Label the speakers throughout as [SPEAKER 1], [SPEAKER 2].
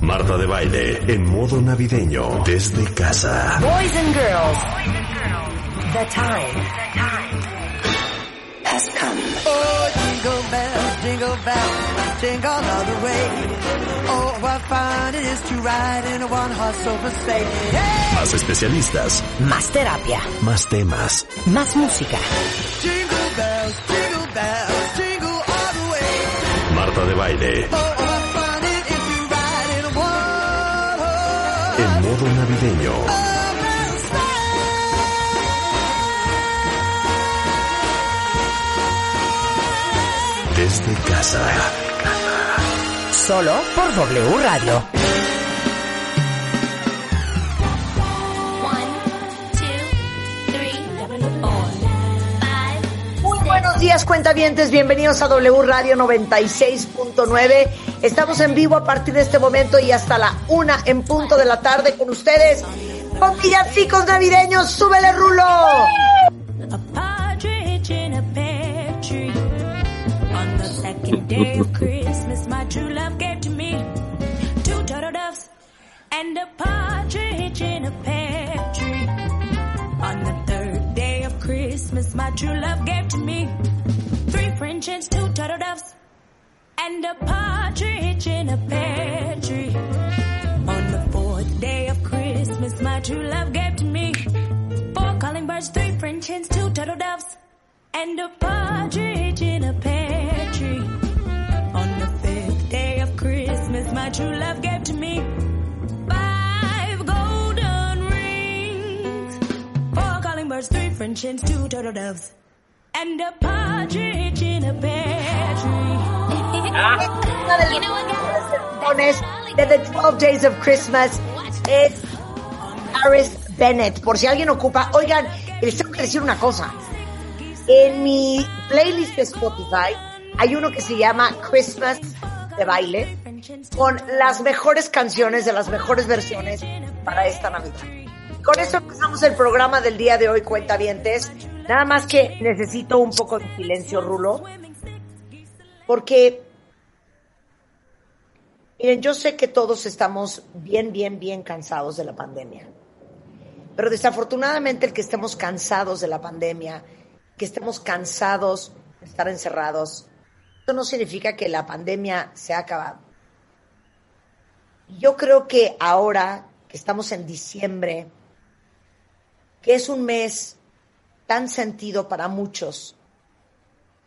[SPEAKER 1] Marta de baile en modo navideño desde casa.
[SPEAKER 2] Boys and girls, the time has come.
[SPEAKER 3] Oh, jingle bells, jingle bells, jingle all the way. Oh, what fun it is to ride in a one-horse open sleigh. Hey!
[SPEAKER 1] Más especialistas,
[SPEAKER 2] Más terapia,
[SPEAKER 1] más temas.
[SPEAKER 2] más música.
[SPEAKER 3] Jingle bells, jingle bells, jingle all the way.
[SPEAKER 1] Marta de baile
[SPEAKER 3] Oh,
[SPEAKER 1] modo navideño desde casa.
[SPEAKER 2] Solo por W Radio. Muy buenos días, cuentavientes. Bienvenidos a W Radio 96.9. Estamos en vivo a partir de este momento y hasta la una en punto de la tarde con ustedes. Con villancicos navideños, súbele rulo.
[SPEAKER 4] And a partridge in a pear tree. On the third day of Christmas, my true love gave to me three French hens, two turtle doves, and a partridge in a pear tree. On the fourth day of Christmas, my true love gave to me four calling birds, three French hens, two turtle doves, and a partridge in a pear tree. On the fifth day of Christmas, my true love gave to me five golden rings, four calling birds, three French hens, two turtle doves, and a partridge in a pear tree.
[SPEAKER 2] Una de las canciones de The 12 Days of Christmas es Harris Bennett. Por si alguien ocupa, oigan, les tengo que decir una cosa. En mi playlist de Spotify hay uno que se llama Christmas de baile con las mejores canciones de las mejores versiones para esta Navidad. Con esto empezamos el programa del día de hoy, cuentavientes. Nada más que necesito un poco de silencio, Rulo, porque Miren, yo sé que todos estamos bien, bien, bien cansados de la pandemia. Pero desafortunadamente el que estemos cansados de la pandemia, que estemos cansados de estar encerrados, eso no significa que la pandemia se ha acabado. Yo creo que ahora que estamos en diciembre, que es un mes tan sentido para muchos,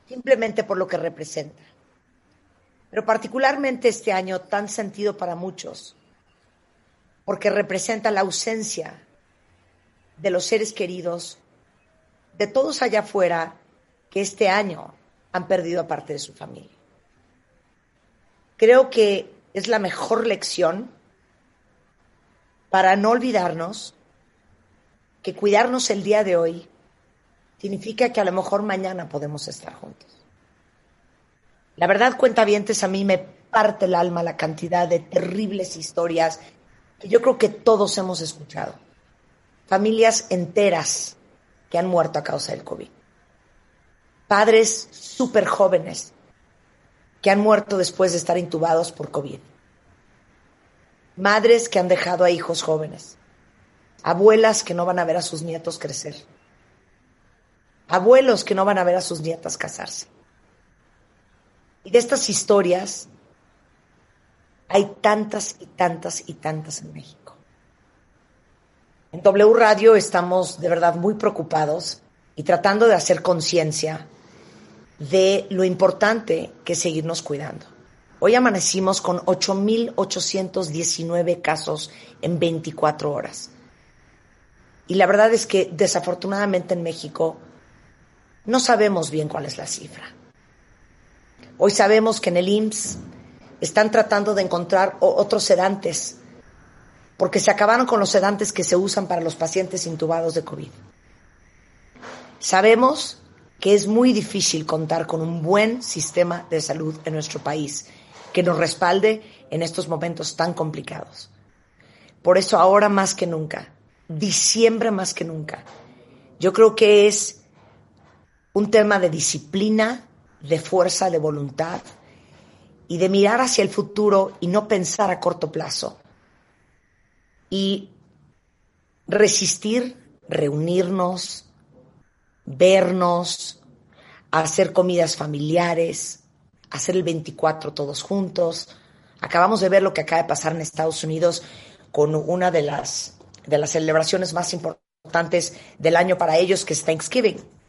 [SPEAKER 2] simplemente por lo que representa pero particularmente este año tan sentido para muchos, porque representa la ausencia de los seres queridos, de todos allá afuera que este año han perdido a parte de su familia. Creo que es la mejor lección para no olvidarnos que cuidarnos el día de hoy significa que a lo mejor mañana podemos estar juntos. La verdad, cuentavientes, a mí me parte el alma la cantidad de terribles historias que yo creo que todos hemos escuchado. Familias enteras que han muerto a causa del COVID. Padres súper jóvenes que han muerto después de estar intubados por COVID. Madres que han dejado a hijos jóvenes. Abuelas que no van a ver a sus nietos crecer. Abuelos que no van a ver a sus nietas casarse. Y de estas historias hay tantas y tantas y tantas en México. En W Radio estamos de verdad muy preocupados y tratando de hacer conciencia de lo importante que es seguirnos cuidando. Hoy amanecimos con 8.819 casos en 24 horas. Y la verdad es que desafortunadamente en México no sabemos bien cuál es la cifra. Hoy sabemos que en el IMSS están tratando de encontrar otros sedantes, porque se acabaron con los sedantes que se usan para los pacientes intubados de COVID. Sabemos que es muy difícil contar con un buen sistema de salud en nuestro país que nos respalde en estos momentos tan complicados. Por eso ahora más que nunca, diciembre más que nunca, yo creo que es un tema de disciplina, de fuerza, de voluntad y de mirar hacia el futuro y no pensar a corto plazo. Y resistir, reunirnos, vernos, hacer comidas familiares, hacer el 24 todos juntos. Acabamos de ver lo que acaba de pasar en Estados Unidos con una de las, de las celebraciones más importantes del año para ellos, que es Thanksgiving.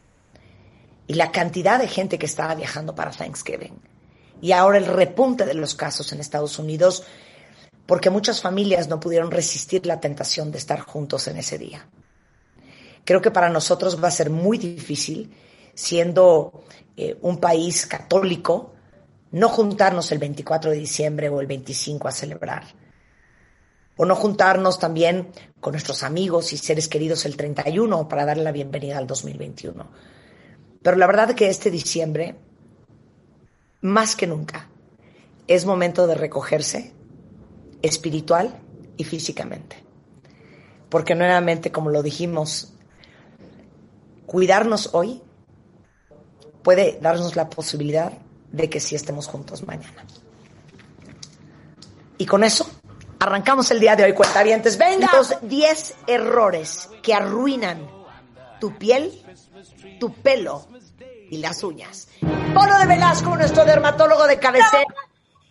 [SPEAKER 2] Y la cantidad de gente que estaba viajando para Thanksgiving. Y ahora el repunte de los casos en Estados Unidos, porque muchas familias no pudieron resistir la tentación de estar juntos en ese día. Creo que para nosotros va a ser muy difícil, siendo eh, un país católico, no juntarnos el 24 de diciembre o el 25 a celebrar. O no juntarnos también con nuestros amigos y seres queridos el 31 para darle la bienvenida al 2021. Pero la verdad que este diciembre, más que nunca, es momento de recogerse espiritual y físicamente. Porque nuevamente, como lo dijimos, cuidarnos hoy puede darnos la posibilidad de que sí estemos juntos mañana. Y con eso arrancamos el día de hoy, cuentavientes. Venga, los 10 errores que arruinan tu piel, tu pelo y las uñas. Polo de Velasco, nuestro dermatólogo de cabecera,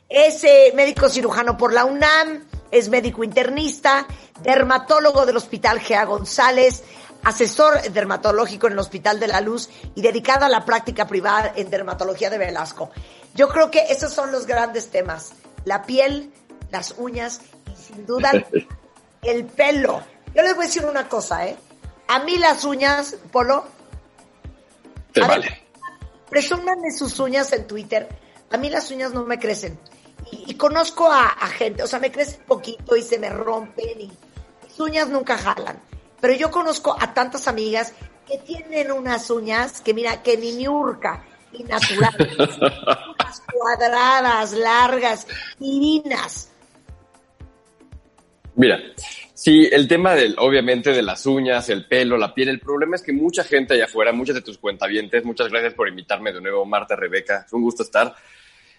[SPEAKER 2] es eh, médico cirujano por la UNAM, es médico internista, dermatólogo del Hospital Gea González, asesor dermatológico en el Hospital de la Luz y dedicado a la práctica privada en dermatología de Velasco. Yo creo que esos son los grandes temas. La piel, las uñas y sin duda el pelo. Yo les voy a decir una cosa, ¿eh? A mí las uñas, Polo,
[SPEAKER 5] Te
[SPEAKER 2] A ver,
[SPEAKER 5] vale.
[SPEAKER 2] presúmanme sus uñas en Twitter. A mí las uñas no me crecen. Y, y conozco a, a gente, o sea, me crecen poquito y se me rompen y mis uñas nunca jalan. Pero yo conozco a tantas amigas que tienen unas uñas que mira, que ni niurca, y naturales, unas cuadradas, largas, divinas.
[SPEAKER 5] Mira, sí, el tema del, obviamente, de las uñas, el pelo, la piel, el problema es que mucha gente allá afuera, muchas de tus cuentavientes, muchas gracias por invitarme de nuevo, Marta, Rebeca, es un gusto estar.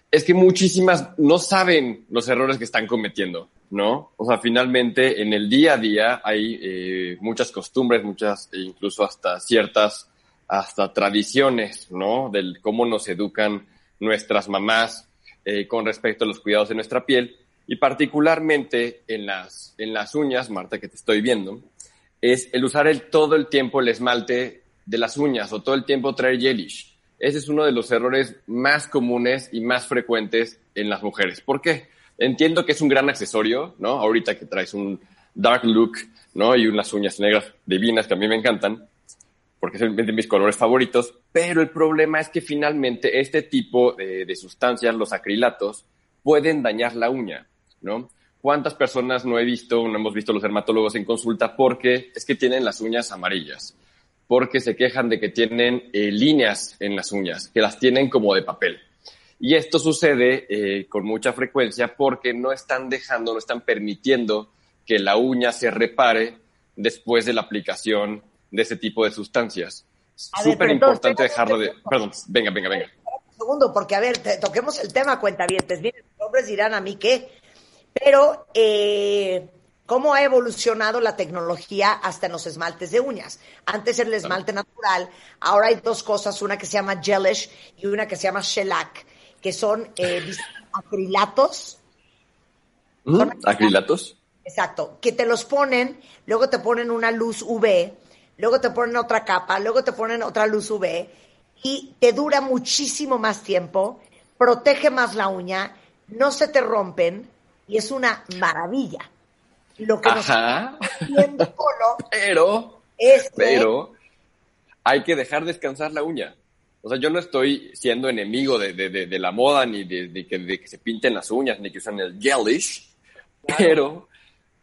[SPEAKER 5] Es que muchísimas no saben los errores que están cometiendo, ¿no? O sea, finalmente en el día a día hay eh, muchas costumbres, muchas, e incluso hasta ciertas, hasta tradiciones, ¿no? Del cómo nos educan nuestras mamás eh, con respecto a los cuidados de nuestra piel y particularmente en las, en las uñas, Marta, que te estoy viendo, es el usar el, todo el tiempo el esmalte de las uñas o todo el tiempo traer gelish. Ese es uno de los errores más comunes y más frecuentes en las mujeres. ¿Por qué? Entiendo que es un gran accesorio, ¿no? Ahorita que traes un dark look, ¿no? Y unas uñas negras divinas que a mí me encantan, porque es de mis colores favoritos, pero el problema es que finalmente este tipo de, de sustancias, los acrilatos, pueden dañar la uña, ¿no? ¿Cuántas personas no he visto, no hemos visto los dermatólogos en consulta porque es que tienen las uñas amarillas? Porque se quejan de que tienen eh, líneas en las uñas, que las tienen como de papel. Y esto sucede eh, con mucha frecuencia porque no están dejando, no están permitiendo que la uña se repare después de la aplicación de ese tipo de sustancias. Súper importante dejarlo de... Perdón, venga, venga, venga.
[SPEAKER 2] Un segundo, porque a ver, toquemos el tema, cuentavientes. Miren, los hombres dirán a mí qué. Pero, eh, ¿cómo ha evolucionado la tecnología hasta en los esmaltes de uñas? Antes era el esmalte natural, ahora hay dos cosas, una que se llama gelish y una que se llama shellac, que son eh, acrilatos,
[SPEAKER 5] ¿Mm?
[SPEAKER 2] Son
[SPEAKER 5] ¿Acrilatos?
[SPEAKER 2] Exacto, que te los ponen, luego te ponen una luz UV, luego te ponen otra capa, luego te ponen otra luz UV y te dura muchísimo más tiempo, protege más la uña, no se te rompen y es una maravilla. Lo que nos está haciendo Polo
[SPEAKER 5] Pero,
[SPEAKER 2] es que
[SPEAKER 5] pero hay que dejar descansar la uña. O sea, yo no estoy siendo enemigo de, de- de- de la moda, ni de, de que, de que se pinten las uñas, ni que usen el gelish, pero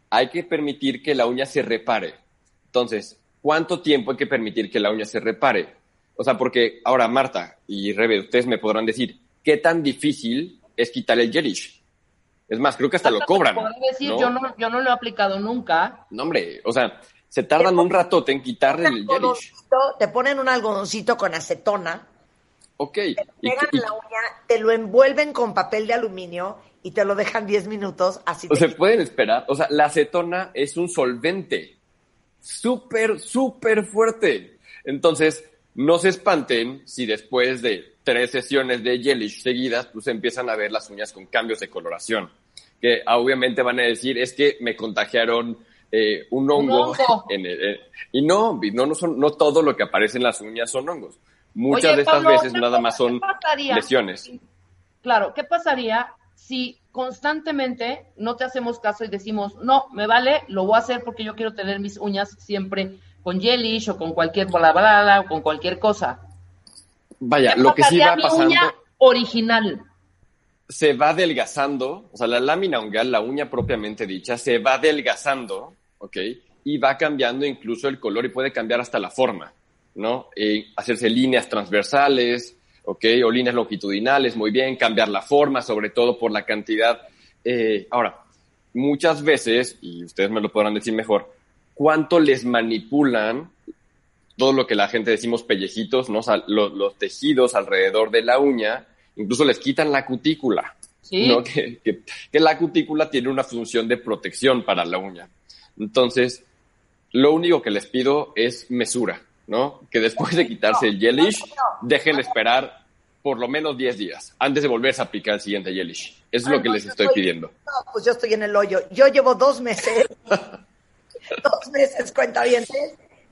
[SPEAKER 5] hay que permitir que la uña se repare. Entonces, ¿cuánto tiempo hay que permitir que la uña se repare? O sea, porque ahora Marta y Rebe, ustedes me podrán decir, ¿qué tan difícil es quitar el gelish? Es más, creo que hasta lo cobran.
[SPEAKER 6] Decir,
[SPEAKER 5] ¿no?
[SPEAKER 6] Yo, no, yo no lo he aplicado nunca.
[SPEAKER 5] No, hombre, o sea, se tardan un ratote en quitarle el gelish.
[SPEAKER 2] Te ponen un algodoncito con acetona,
[SPEAKER 5] Ok. Y,
[SPEAKER 2] pegan
[SPEAKER 5] y-
[SPEAKER 2] la uña, te lo envuelven con papel de aluminio y te lo dejan 10 minutos, así
[SPEAKER 5] o
[SPEAKER 2] te
[SPEAKER 5] se pueden esperar. O sea, la acetona es un solvente súper, súper fuerte. Entonces, no se espanten si después de tres sesiones de gelish seguidas, pues empiezan a ver las uñas con cambios de coloración. Que ah, obviamente van a decir, es que me contagiaron eh, un hongo.
[SPEAKER 6] hongo.
[SPEAKER 5] En el- eh, y no, no, no, son, no todo lo que aparece en las uñas son hongos. Muchas
[SPEAKER 6] Oye,
[SPEAKER 5] de estas
[SPEAKER 6] Pablo,
[SPEAKER 5] veces
[SPEAKER 6] ¿qué
[SPEAKER 5] nada más son
[SPEAKER 6] pasaría?
[SPEAKER 5] lesiones.
[SPEAKER 6] Claro, ¿qué pasaría si constantemente no te hacemos caso y decimos, no, me vale, lo voy a hacer porque yo quiero tener mis uñas siempre con gelish o con cualquier bla, bla, bla, o con cualquier cosa?
[SPEAKER 5] Vaya,
[SPEAKER 6] ¿Qué
[SPEAKER 5] lo que sí va
[SPEAKER 6] a mi
[SPEAKER 5] pasando...
[SPEAKER 6] uña original.
[SPEAKER 5] Se va adelgazando, o sea, la lámina ungueal, la uña propiamente dicha, se va adelgazando, ¿ok? Y va cambiando incluso el color y puede cambiar hasta la forma, ¿no? Eh, hacerse líneas transversales, ¿ok? O líneas longitudinales, muy bien, cambiar la forma, sobre todo por la cantidad. Eh, ahora, muchas veces, y ustedes me lo podrán decir mejor, ¿cuánto les manipulan todo lo que la gente decimos pellejitos, ¿no? O sea, lo- los tejidos alrededor de la uña, incluso les quitan la cutícula,
[SPEAKER 6] Sí.
[SPEAKER 5] ¿no? Que, que- que la cutícula tiene una función de protección para la uña. Entonces, lo único que les pido es mesura, ¿no? Que después de quitarse el gelish, dejen de esperar por lo menos 10 días antes de volverse a aplicar el siguiente gelish. Eso es lo que les estoy pidiendo.
[SPEAKER 2] No, pues yo estoy en el hoyo. Yo llevo dos meses, dos meses, cuenta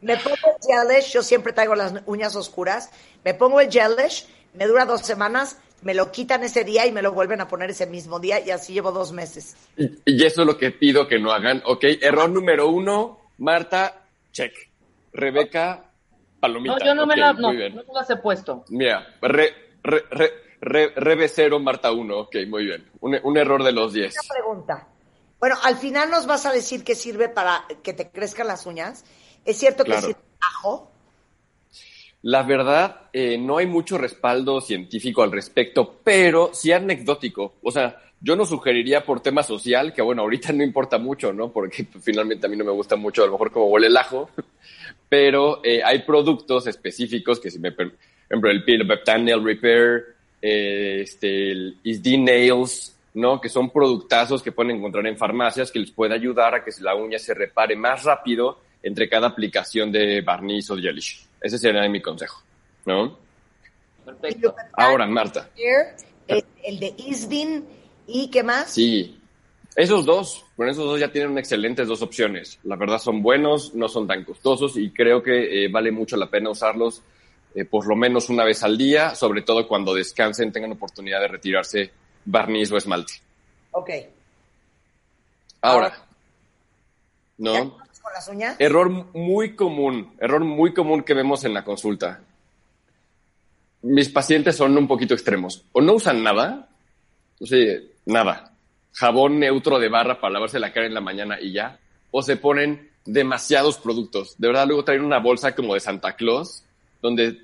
[SPEAKER 2] Me pongo el gelish, yo siempre traigo las uñas oscuras. Me pongo el gelish, me dura dos semanas, me lo quitan ese día y me lo vuelven a poner ese mismo día y así llevo dos meses.
[SPEAKER 5] Y, y eso es lo que pido que no hagan. Ok, error número uno, Marta, check. Rebeca, palomita.
[SPEAKER 6] No, yo no me, la, no, no me las he puesto.
[SPEAKER 5] Mira, re, re, re, re- Rebe cero, Marta uno. Ok, muy bien. Un, un error de los 10.
[SPEAKER 2] Una pregunta. Bueno, al final nos vas a decir que sirve para que te crezcan las uñas. ¿Es cierto que sirve ajo?
[SPEAKER 5] La verdad, eh, no hay mucho respaldo científico al respecto, pero sí anecdótico. O sea, yo no sugeriría por tema social, que bueno, ahorita no importa mucho, ¿no? Porque finalmente a mí no me gusta mucho a lo mejor como huele el ajo, pero eh, hay productos específicos que si me... Por ejemplo, el Peptide Nail Repair, eh, este, el Isd Nails, ¿no? Que son productazos que pueden encontrar en farmacias que les puede ayudar a que la uña se repare más rápido entre cada aplicación de barniz o gelish. Ese sería mi consejo, ¿no?
[SPEAKER 6] Perfecto.
[SPEAKER 5] Ahora, Marta.
[SPEAKER 2] El, de Isdin y ¿qué más?
[SPEAKER 5] Sí. Esos dos, con esos dos ya tienen excelentes dos opciones. La verdad son buenos, no son tan costosos y creo que eh, vale mucho la pena usarlos eh, por lo menos una vez al día, sobre todo cuando descansen, tengan oportunidad de retirarse barniz o esmalte.
[SPEAKER 2] Ok.
[SPEAKER 5] Ahora,
[SPEAKER 2] ¿Ya
[SPEAKER 5] ¿no?
[SPEAKER 2] Las uñas?
[SPEAKER 5] Error muy común, error muy común que vemos en la consulta. Mis pacientes son un poquito extremos. O no usan nada, o sea, nada. Jabón neutro de barra para lavarse la cara en la mañana y ya. O se ponen demasiados productos. De verdad, luego traen una bolsa como de Santa Claus, donde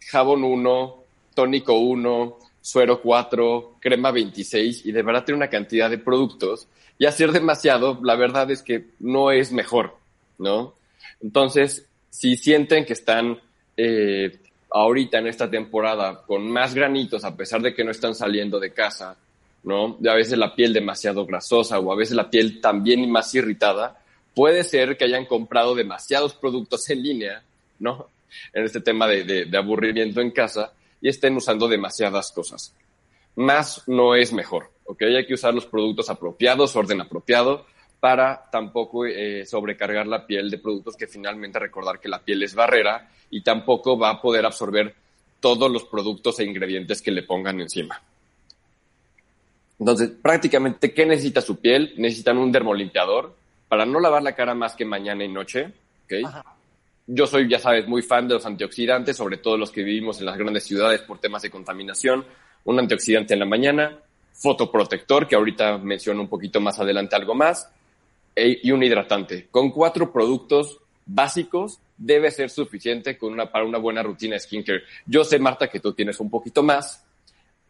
[SPEAKER 5] jabón 1, tónico 1, suero 4, crema 26, y de verdad tiene una cantidad de productos. Y hacer demasiado, la verdad es que no es mejor, ¿no? Entonces, si sienten que están eh, ahorita en esta temporada con más granitos, a pesar de que no están saliendo de casa, ¿no? A veces la piel demasiado grasosa o a veces la piel también más irritada, puede ser que hayan comprado demasiados productos en línea, ¿no? En este tema de aburrimiento en casa y estén usando demasiadas cosas. Más no es mejor, ¿ok? Hay que usar los productos apropiados, orden apropiado, para tampoco eh, sobrecargar la piel de productos que finalmente recordar que la piel es barrera y tampoco va a poder absorber todos los productos e ingredientes que le pongan encima. Entonces, prácticamente, ¿qué necesita su piel? Necesitan un dermolimpiador para no lavar la cara más que mañana y noche, ¿ok?
[SPEAKER 2] Ajá.
[SPEAKER 5] Yo soy, ya sabes, muy fan de los antioxidantes, sobre todo los que vivimos en las grandes ciudades por temas de contaminación. Un antioxidante en la mañana, fotoprotector, que ahorita menciono un poquito más adelante algo más, e- y un hidratante. Con cuatro productos básicos debe ser suficiente con una, para una buena rutina de skincare. Yo sé, Marta, que tú tienes un poquito más.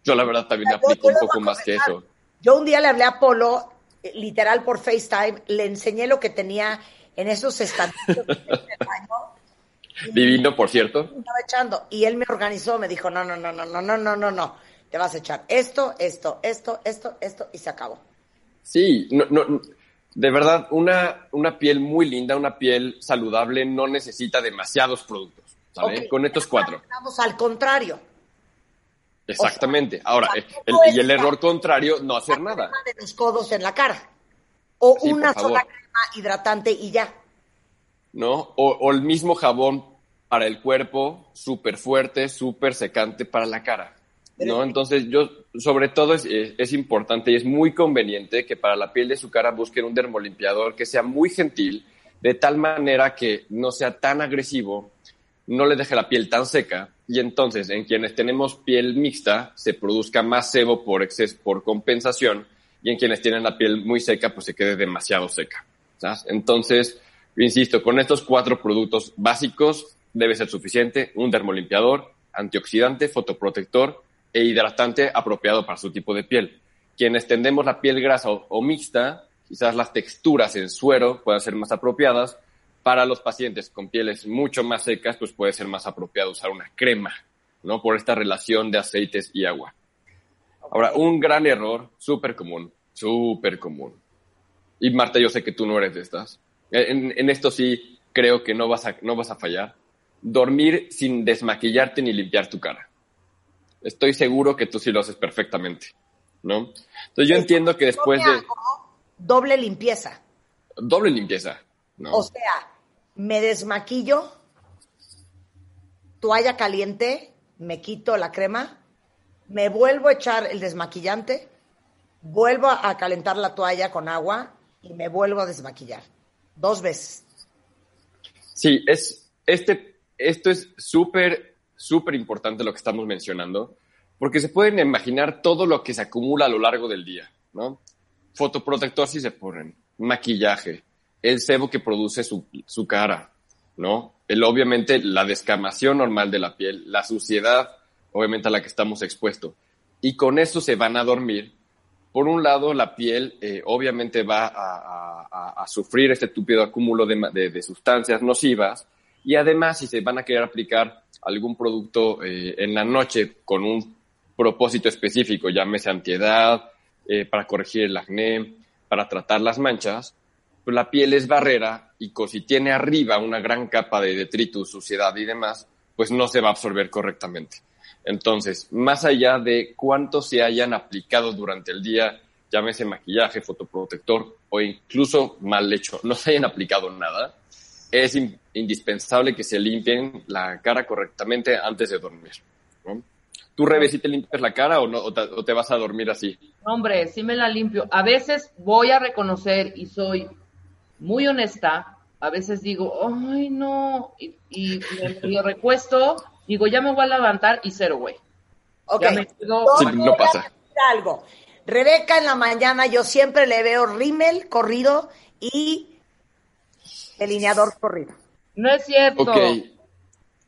[SPEAKER 5] Yo la verdad también
[SPEAKER 2] Yo-
[SPEAKER 5] aplico un poco más que eso.
[SPEAKER 2] Yo un día le hablé a Polo, eh, literal por FaceTime, le enseñé lo que tenía en esos baño.
[SPEAKER 5] Divino, por cierto.
[SPEAKER 2] estaba echando y él me organizó, me dijo, no, no, no, no, no, no, no, no, no, te vas a echar esto, esto, esto, esto, esto y se acabó.
[SPEAKER 5] Sí, no, no, de verdad, una, una piel muy linda, una piel saludable no necesita demasiados productos, ¿sale?
[SPEAKER 2] Ok,
[SPEAKER 5] Con estos cuatro.
[SPEAKER 2] Vamos al contrario.
[SPEAKER 5] Exactamente. Ahora, el, y el error contrario, no hacer nada.
[SPEAKER 2] de los codos en la cara. O
[SPEAKER 5] Sí,
[SPEAKER 2] una sola crema hidratante y ya.
[SPEAKER 5] ¿no? O, o el mismo jabón para el cuerpo, súper fuerte, súper secante para la cara, ¿no? Entonces, yo, sobre todo, es, es- es importante y es muy conveniente que para la piel de su cara busquen un dermolimpiador que sea muy gentil, de tal manera que no sea tan agresivo, no le deje la piel tan seca, y entonces, en quienes tenemos piel mixta, se produzca más sebo por exceso, por compensación, y en quienes tienen la piel muy seca, pues se quede demasiado seca. Entonces, insisto, con estos cuatro productos básicos debe ser suficiente un dermolimpiador, antioxidante, fotoprotector e hidratante apropiado para su tipo de piel. Quienes tendemos la piel grasa o, o mixta, quizás las texturas en suero puedan ser más apropiadas. Para los pacientes con pieles mucho más secas, pues puede ser más apropiado usar una crema, ¿no? Por esta relación de aceites y agua. Ahora, un gran error, súper común, súper común. Y Marta, yo sé que tú no eres de estas. En, en esto sí creo que no vas, a, no vas a fallar. Dormir sin desmaquillarte ni limpiar tu cara. Estoy seguro que tú sí lo haces perfectamente, ¿no? Entonces yo entiendo que después de
[SPEAKER 2] doble limpieza.
[SPEAKER 5] doble limpieza, ¿no?
[SPEAKER 2] O sea, me desmaquillo, toalla caliente, me quito la crema, me vuelvo a echar el desmaquillante, vuelvo a calentar la toalla con agua y me vuelvo a desmaquillar. Dos veces.
[SPEAKER 5] Sí, es, este, esto es súper, súper importante lo que estamos mencionando, porque se pueden imaginar todo lo que se acumula a lo largo del día, ¿no? Fotoprotector si se ponen, maquillaje, el sebo que produce su, su cara, ¿no? El, obviamente la descamación normal de la piel, la suciedad, obviamente a la que estamos expuestos. Y con eso se van a dormir. Por un lado, la piel eh, obviamente va a, a- a- sufrir este túpido acúmulo de, de- de sustancias nocivas y además si se van a querer aplicar algún producto eh, en la noche con un propósito específico, llámese antiedad, eh, para corregir el acné, para tratar las manchas, pues la piel es barrera y si tiene arriba una gran capa de detritus, suciedad y demás, pues no se va a absorber correctamente. Entonces, más allá de cuánto se hayan aplicado durante el día, llámese maquillaje, fotoprotector o incluso mal hecho, no se hayan aplicado nada, es in- indispensable que se limpien la cara correctamente antes de dormir. ¿Tú, Rebe, si te limpias la cara o, no, o, te, vas a dormir así?
[SPEAKER 6] Hombre, sí me la limpio. A veces voy a reconocer y soy muy honesta. A veces digo, ay, no. Y, y me recuesto, digo, ya me voy a levantar y cero, güey.
[SPEAKER 2] Ok.
[SPEAKER 6] Ya me quedo-
[SPEAKER 2] Yo
[SPEAKER 5] Sí,
[SPEAKER 2] te
[SPEAKER 5] no pasa.
[SPEAKER 2] algo. Rebeca en la mañana yo siempre le veo rímel corrido y delineador corrido.
[SPEAKER 6] No es cierto.
[SPEAKER 5] Ok,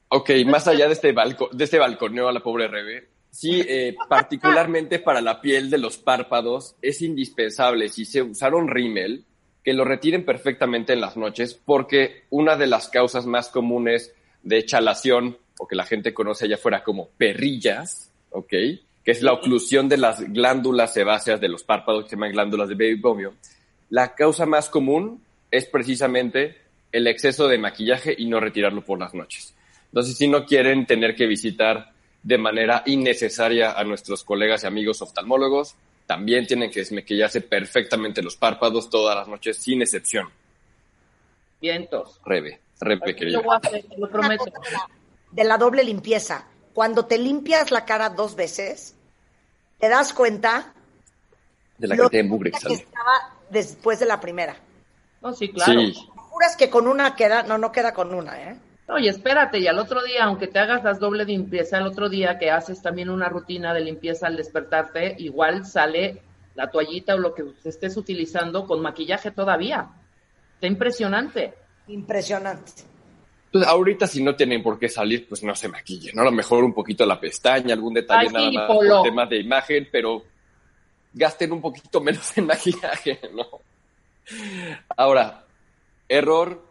[SPEAKER 5] ok, más allá de este, balco, de este balconeo a la pobre Rebe, sí, eh, particularmente para la piel de los párpados, es indispensable, si se usaron rímel, que lo retiren perfectamente en las noches, porque una de las causas más comunes de chalación, o que la gente conoce allá afuera como perrillas, ok, que es la oclusión de las glándulas sebáceas de los párpados, que se llaman glándulas de baby bomio, la causa más común es precisamente el exceso de maquillaje y no retirarlo por las noches. Entonces, si no quieren tener que visitar de manera innecesaria a nuestros colegas y amigos oftalmólogos, también tienen que desmaquillarse perfectamente los párpados todas las noches, sin excepción.
[SPEAKER 6] Vientos.
[SPEAKER 5] Rebe, Rebe, querida.
[SPEAKER 6] voy a hacer, te lo
[SPEAKER 2] Una
[SPEAKER 6] prometo.
[SPEAKER 2] De la, doble limpieza. Cuando te limpias la cara dos veces, te das cuenta
[SPEAKER 5] De la
[SPEAKER 2] lo
[SPEAKER 5] cantidad de mugre que
[SPEAKER 2] estaba después de la primera.
[SPEAKER 6] No, sí, claro.
[SPEAKER 5] Sí,
[SPEAKER 2] Juras que con una queda, no, no queda con una, ¿eh?
[SPEAKER 6] Oye, espérate, y al otro día, aunque te hagas las doble limpieza, al otro día que haces también una rutina de limpieza al despertarte, igual sale la toallita o lo que estés utilizando con maquillaje todavía. Está impresionante.
[SPEAKER 2] Impresionante.
[SPEAKER 5] Pues ahorita si no tienen por qué salir, pues no se maquillen, ¿no? A lo mejor un poquito la pestaña, algún detalle
[SPEAKER 6] Ay,
[SPEAKER 5] nada
[SPEAKER 6] sí,
[SPEAKER 5] más por temas de imagen, pero gasten un poquito menos en maquillaje, ¿no? Ahora, error,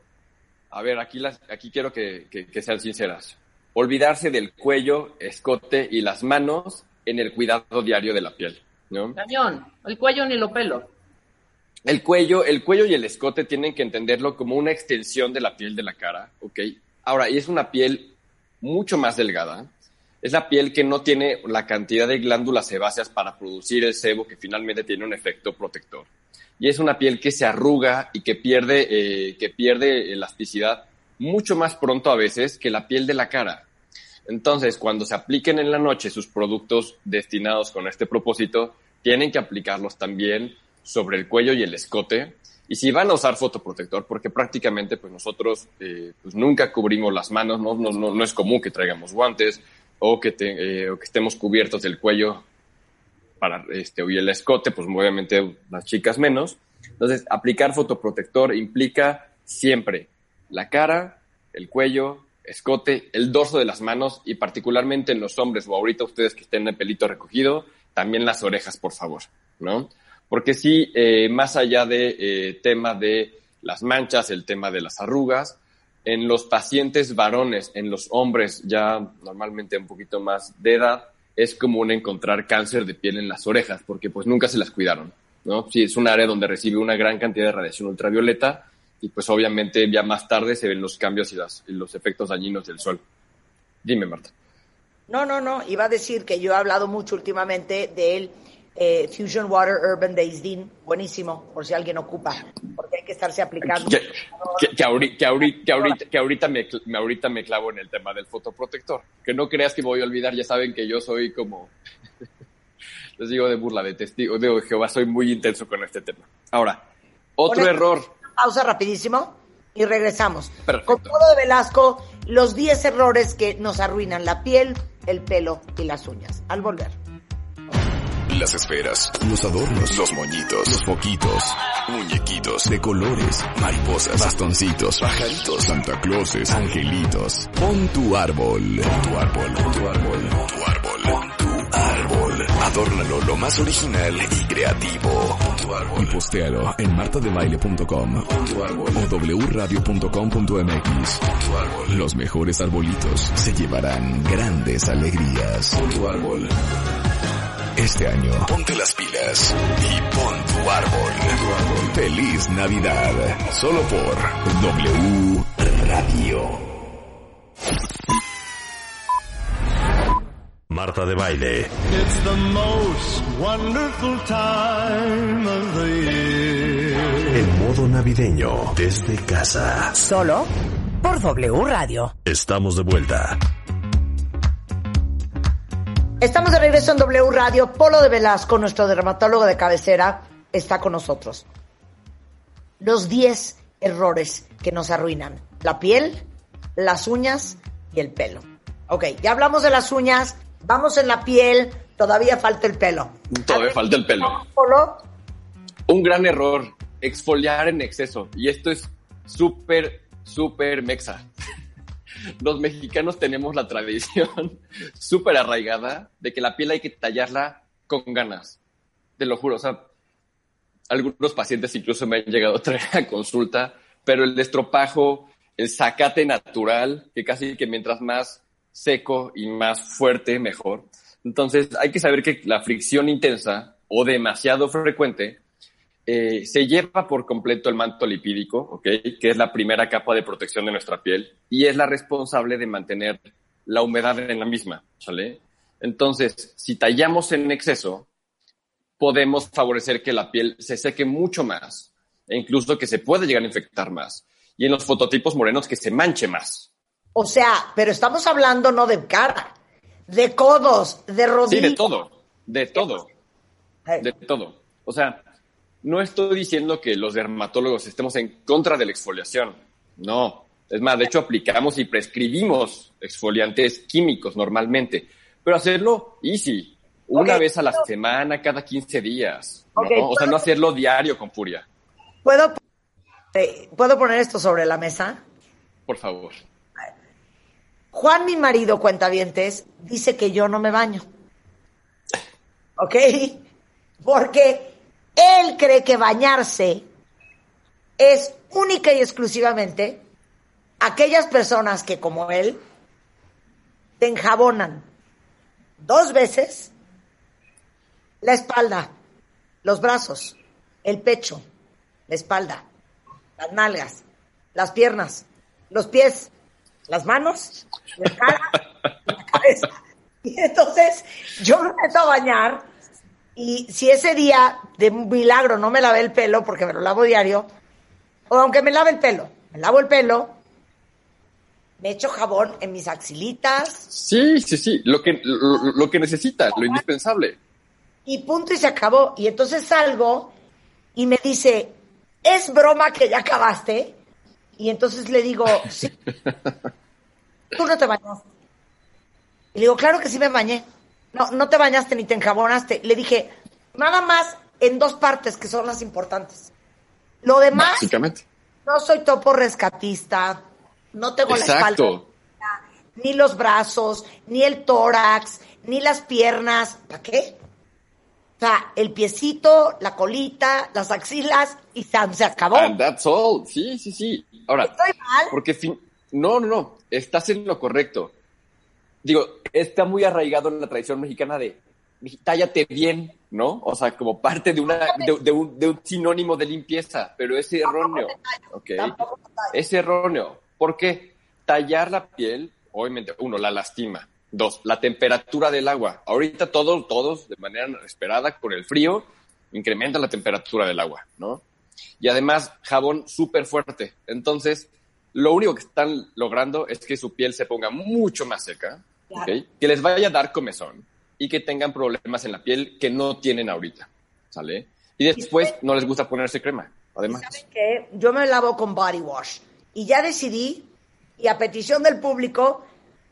[SPEAKER 5] a ver, aquí, las, aquí quiero que, que- que sean sinceras. Olvidarse del cuello, escote y las manos en el cuidado diario de la piel, ¿no?
[SPEAKER 6] Cañón, el cuello ni lo pelo.
[SPEAKER 5] El cuello, el cuello y el escote tienen que entenderlo como una extensión de la piel de la cara, ¿ok? Ahora, y es una piel mucho más delgada. Es la piel que no tiene la cantidad de glándulas sebáceas para producir el sebo que finalmente tiene un efecto protector. Y es una piel que se arruga y que pierde, eh, que pierde elasticidad mucho más pronto a veces que la piel de la cara. Entonces, cuando se apliquen en la noche sus productos destinados con este propósito, tienen que aplicarlos también sobre el cuello y el escote. Y si van a usar fotoprotector, porque prácticamente pues nosotros eh, pues nunca cubrimos las manos, ¿no? No, no, no es común que traigamos guantes o que, eh, o que estemos cubiertos del cuello para este, y el escote, pues obviamente las chicas menos. Entonces, aplicar fotoprotector implica siempre la cara, el cuello, escote, el dorso de las manos y particularmente en los hombres o ahorita ustedes que estén el pelito recogido, también las orejas, por favor, ¿no? Porque sí, eh, más allá de eh, tema de las manchas, el tema de las arrugas, en los pacientes varones, en los hombres ya normalmente un poquito más de edad, es común encontrar cáncer de piel en las orejas, porque pues nunca se las cuidaron, ¿no? Sí, es un área donde recibe una gran cantidad de radiación ultravioleta y pues obviamente ya más tarde se ven los cambios y, las- y los efectos dañinos del sol. Dime, Marta.
[SPEAKER 2] No, no, no. Iba a decir que yo he hablado mucho últimamente del eh, Fusion Water Urban de Isdin. Buenísimo, por si alguien ocupa. Porque hay que estarse aplicando.
[SPEAKER 5] Que, que, que ahori- que ahori- que ahorita, que ahorita me, me- ahorita me clavo en el tema del fotoprotector. Que no creas que voy a olvidar, ya saben que yo soy como, les digo de burla, de testigo, de Jehová, soy muy intenso con este tema. Ahora, otro
[SPEAKER 2] Hola.
[SPEAKER 5] error.
[SPEAKER 2] Pausa rapidísimo y regresamos.
[SPEAKER 5] Perfecto.
[SPEAKER 2] Con Polo de Velasco, los 10 errores que nos arruinan la piel, el pelo y las uñas. Al volver.
[SPEAKER 7] Las esferas, los adornos, los moñitos, los foquitos, muñequitos de colores, mariposas, bastoncitos, pajaritos, Santa Clauses, angelitos. Pon tu árbol, pon tu árbol, pon tu árbol, pon tu árbol, pon tu árbol. Adórnalo lo más original y creativo. Pon tu árbol. Y postéalo en martadebaile.com o wradio.com.mx. Pon tu árbol. Los mejores arbolitos se llevarán grandes alegrías. Pon tu árbol. Este año, ponte las pilas y pon tu árbol. Feliz Navidad. Solo por W Radio.
[SPEAKER 1] Marta de baile.
[SPEAKER 8] It's the most wonderful time of the year.
[SPEAKER 1] En modo navideño. Desde casa.
[SPEAKER 9] Solo por W Radio.
[SPEAKER 1] Estamos de vuelta.
[SPEAKER 2] Estamos de regreso en W Radio. Polo de Velasco, nuestro dermatólogo de cabecera, está con nosotros. Los 10 errores que nos arruinan la piel, las uñas y el pelo. Ok, ya hablamos de las uñas, vamos en la piel, todavía falta el pelo.
[SPEAKER 5] Todavía falta el pelo.
[SPEAKER 2] Polo,
[SPEAKER 5] Un gran error, exfoliar en exceso. Y esto es súper, súper mexa. Los mexicanos tenemos la tradición súper arraigada de que la piel hay que tallarla con ganas. Te lo juro, o sea, algunos pacientes incluso me han llegado a traer a consulta, pero el destropajo, el zacate natural, que casi que mientras más seco y más fuerte, mejor. Entonces, hay que saber que la fricción intensa o demasiado frecuente eh, se lleva por completo el manto lipídico, ¿ok? Que es la primera capa de protección de nuestra piel y es la responsable de mantener la humedad en la misma, ¿sale? Entonces, si tallamos en exceso, podemos favorecer que la piel se seque mucho más e incluso que se pueda llegar a infectar más. Y en los fototipos morenos que se manche más.
[SPEAKER 2] o sea, pero estamos hablando no de cara, de codos, de
[SPEAKER 5] Sí,
[SPEAKER 2] rodillas.
[SPEAKER 5] de todo, de todo. de todo. O sea, no estoy diciendo que los dermatólogos estemos en contra de la exfoliación. No. Es más, de hecho, aplicamos y prescribimos exfoliantes químicos normalmente, pero hacerlo easy, una vez a la semana, cada 15 días. O sea, no hacerlo diario con furia,
[SPEAKER 2] ¿Puedo, eh, ¿Puedo poner esto sobre la mesa?
[SPEAKER 5] por favor.
[SPEAKER 2] Juan, mi marido, cuentavientes, dice que yo no me baño. ¿Ok? Porque él cree que bañarse es única y exclusivamente aquellas personas que, como él, te enjabonan dos veces la espalda, los brazos, el pecho, la espalda, las nalgas, las piernas, los pies, las manos, la cara, la cabeza. Y entonces yo me meto a bañar y si ese día de milagro no me lavé el pelo porque me lo lavo diario, o aunque me lave el pelo, me lavo el pelo, me echo jabón en mis axilitas
[SPEAKER 5] Sí, sí, sí, lo que, lo, lo que necesita, lo indispensable.
[SPEAKER 2] y punto y se acabó. Y entonces salgo y me dice, ¿es broma que ya acabaste? Y entonces le digo, sí. Tú no te bañaste. Y le digo, claro que sí me bañé. No, no te bañaste ni te enjabonaste. Le dije, nada más en dos partes que son las importantes. Lo demás,
[SPEAKER 5] Básicamente.
[SPEAKER 2] no soy topo rescatista, no tengo la espalda ni los brazos, ni el tórax, ni las piernas. ¿Para qué? O sea, el piecito, la colita, las axilas y Sam se acabó.
[SPEAKER 5] And that's all. Sí, sí, sí. Ahora,
[SPEAKER 2] ¿Estoy mal?
[SPEAKER 5] porque fin... no, no, no, estás en lo correcto. Digo, está muy arraigado en la tradición mexicana de tállate bien, ¿no? O sea, como parte de una de, de un, de un sinónimo de limpieza, pero es erróneo. ¿ok?
[SPEAKER 2] Tampoco me tallo.
[SPEAKER 5] Es erróneo. porque Tallar la piel, obviamente, uno, la lastima. Dos, la temperatura del agua. Ahorita todos, todos, de manera esperada, con el frío, incrementa la temperatura del agua, ¿no? Y además, jabón súper fuerte. Entonces, lo único que están logrando es que su piel se ponga mucho más seca, que les vaya a dar comezón y que tengan problemas en la piel que no tienen ahorita, ¿sale? Y después no les gusta ponerse crema, además.
[SPEAKER 2] yo me lavo con body wash y ya decidí y a petición del público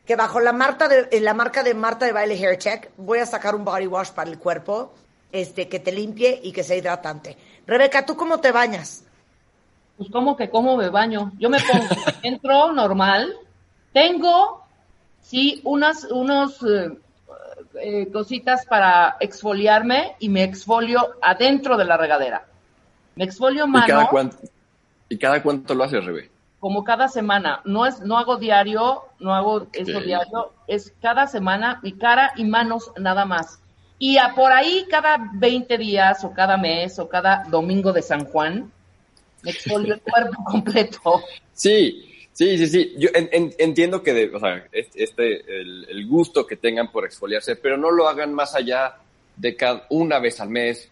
[SPEAKER 2] que bajo la marca de en la marca de Marta de Baile Hair Check voy a sacar un body wash para el cuerpo este que te limpie y que sea hidratante. Rebeca, ¿tú cómo te bañas?
[SPEAKER 6] Pues como que cómo me baño. Yo me pongo, entro normal, tengo, sí, unas, unos eh, eh, cositas para exfoliarme y me exfolio adentro de la regadera. Me exfolio
[SPEAKER 5] ¿Y cada,
[SPEAKER 6] mano
[SPEAKER 5] cuánto, ¿Y cada cuánto lo haces, Rebe?
[SPEAKER 6] como cada semana. No es, no hago diario, no hago eso diario, es cada semana mi cara y manos nada más. Y a por ahí cada 20 días o cada mes o cada domingo de San Juan, me exfolio el cuerpo completo.
[SPEAKER 5] Sí, sí, sí, sí. Yo en- en- entiendo que, de- o sea, es- este, el, el gusto que tengan por exfoliarse, pero no lo hagan más allá de cada, una vez al mes,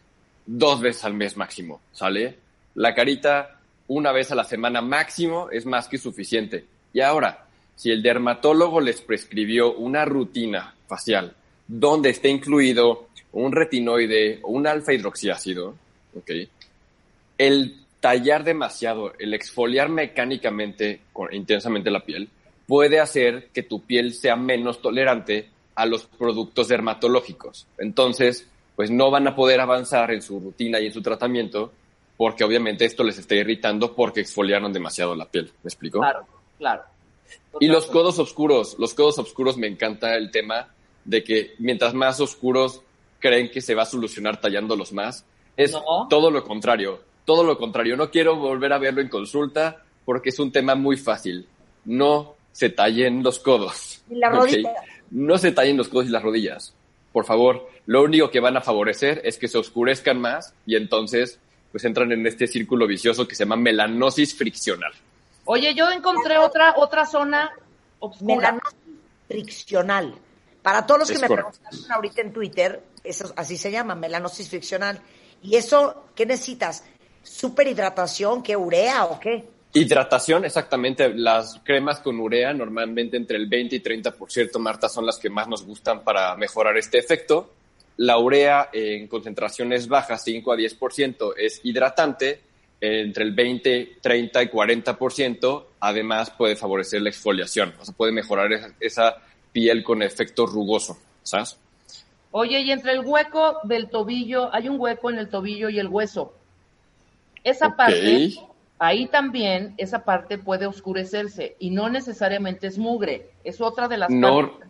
[SPEAKER 5] dos veces al mes máximo, ¿sale? La carita una vez a la semana máximo es más que suficiente. Y ahora, si el dermatólogo les prescribió una rutina facial donde esté incluido un retinoide o un alfa hidroxiácido, ¿ok? el tallar demasiado, el exfoliar mecánicamente con- intensamente la piel, puede hacer que tu piel sea menos tolerante a los productos dermatológicos. Entonces, pues no van a poder avanzar en su rutina y en su tratamiento porque obviamente esto les está irritando porque exfoliaron demasiado la piel. ¿Me explico?
[SPEAKER 6] Claro, claro.
[SPEAKER 5] Y los codos oscuros, los codos oscuros me encanta el tema de que mientras más oscuros creen que se va a solucionar tallándolos más, es
[SPEAKER 6] No.
[SPEAKER 5] todo lo contrario, todo lo contrario. No quiero volver a verlo en consulta porque es un tema muy fácil. No se tallen los codos.
[SPEAKER 2] Y la
[SPEAKER 5] ¿ok?
[SPEAKER 2] rodilla.
[SPEAKER 5] No se tallen los codos y las rodillas. Por favor, lo único que van a favorecer es que se oscurezcan más y entonces pues entran en este círculo vicioso que se llama melanosis friccional.
[SPEAKER 6] Oye, yo encontré otra, otra zona oscura.
[SPEAKER 2] Melanosis friccional. Para todos los que me preguntaron ahorita en Twitter, eso así se llama, melanosis friccional. ¿Y eso qué necesitas? ¿Super hidratación? ¿Qué urea o qué?
[SPEAKER 5] Hidratación, exactamente. Las cremas con urea, normalmente entre el 20 y 30%, Marta, son las que más nos gustan para mejorar este efecto. La urea en concentraciones bajas, 5 a 10%, es hidratante entre el 20, 30 y 40%, además puede favorecer la exfoliación, o sea, puede mejorar esa, esa piel con efecto rugoso, ¿sabes?
[SPEAKER 6] Oye, y entre el hueco del tobillo, hay un hueco en el tobillo y el hueso. Esa parte, ahí también, esa parte puede oscurecerse y no necesariamente es mugre. Es otra de las
[SPEAKER 5] No,
[SPEAKER 6] partes.